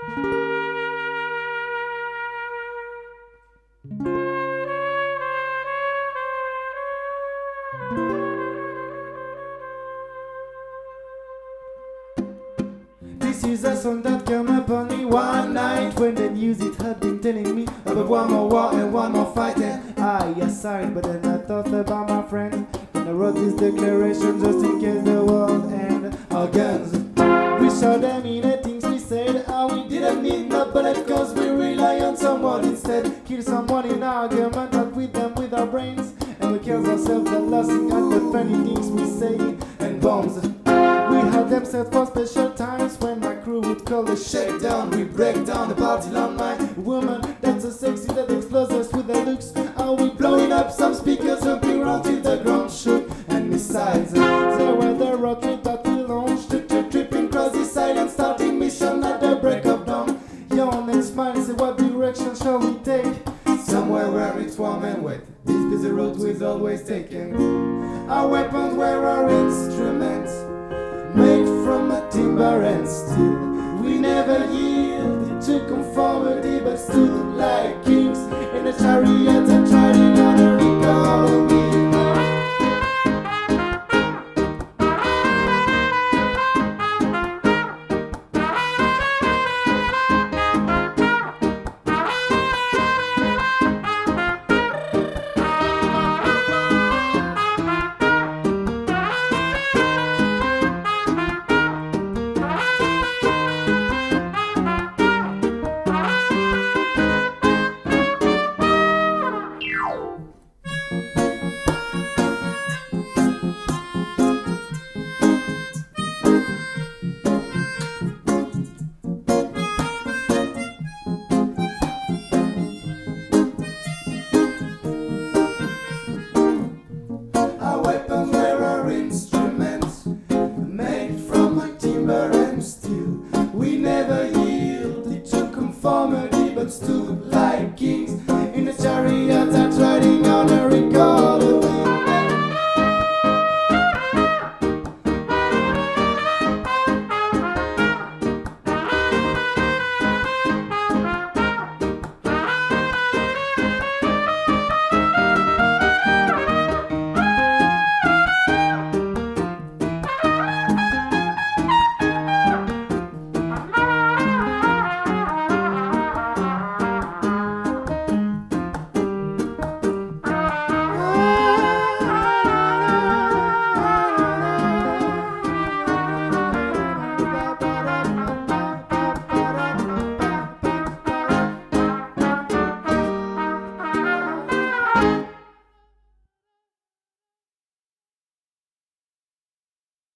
This is a song that came upon me one night when the news it had been telling me about one more war and one more fight. And I assigned, but then I thought about my friend. And I wrote this declaration just in case the world and our guns. We saw them in didn't need no bullet cause we rely on someone instead. Kill someone in argument, not with them with our brains. And we kill ourselves by laughing at the funny things we say. And bombs. We had them set for special times when my crew would call a shakedown. We break down the party on my woman. That's a sexy that explodes warm and wet. This busy road was always taken. Our weapons were already conformity, but stood like kings.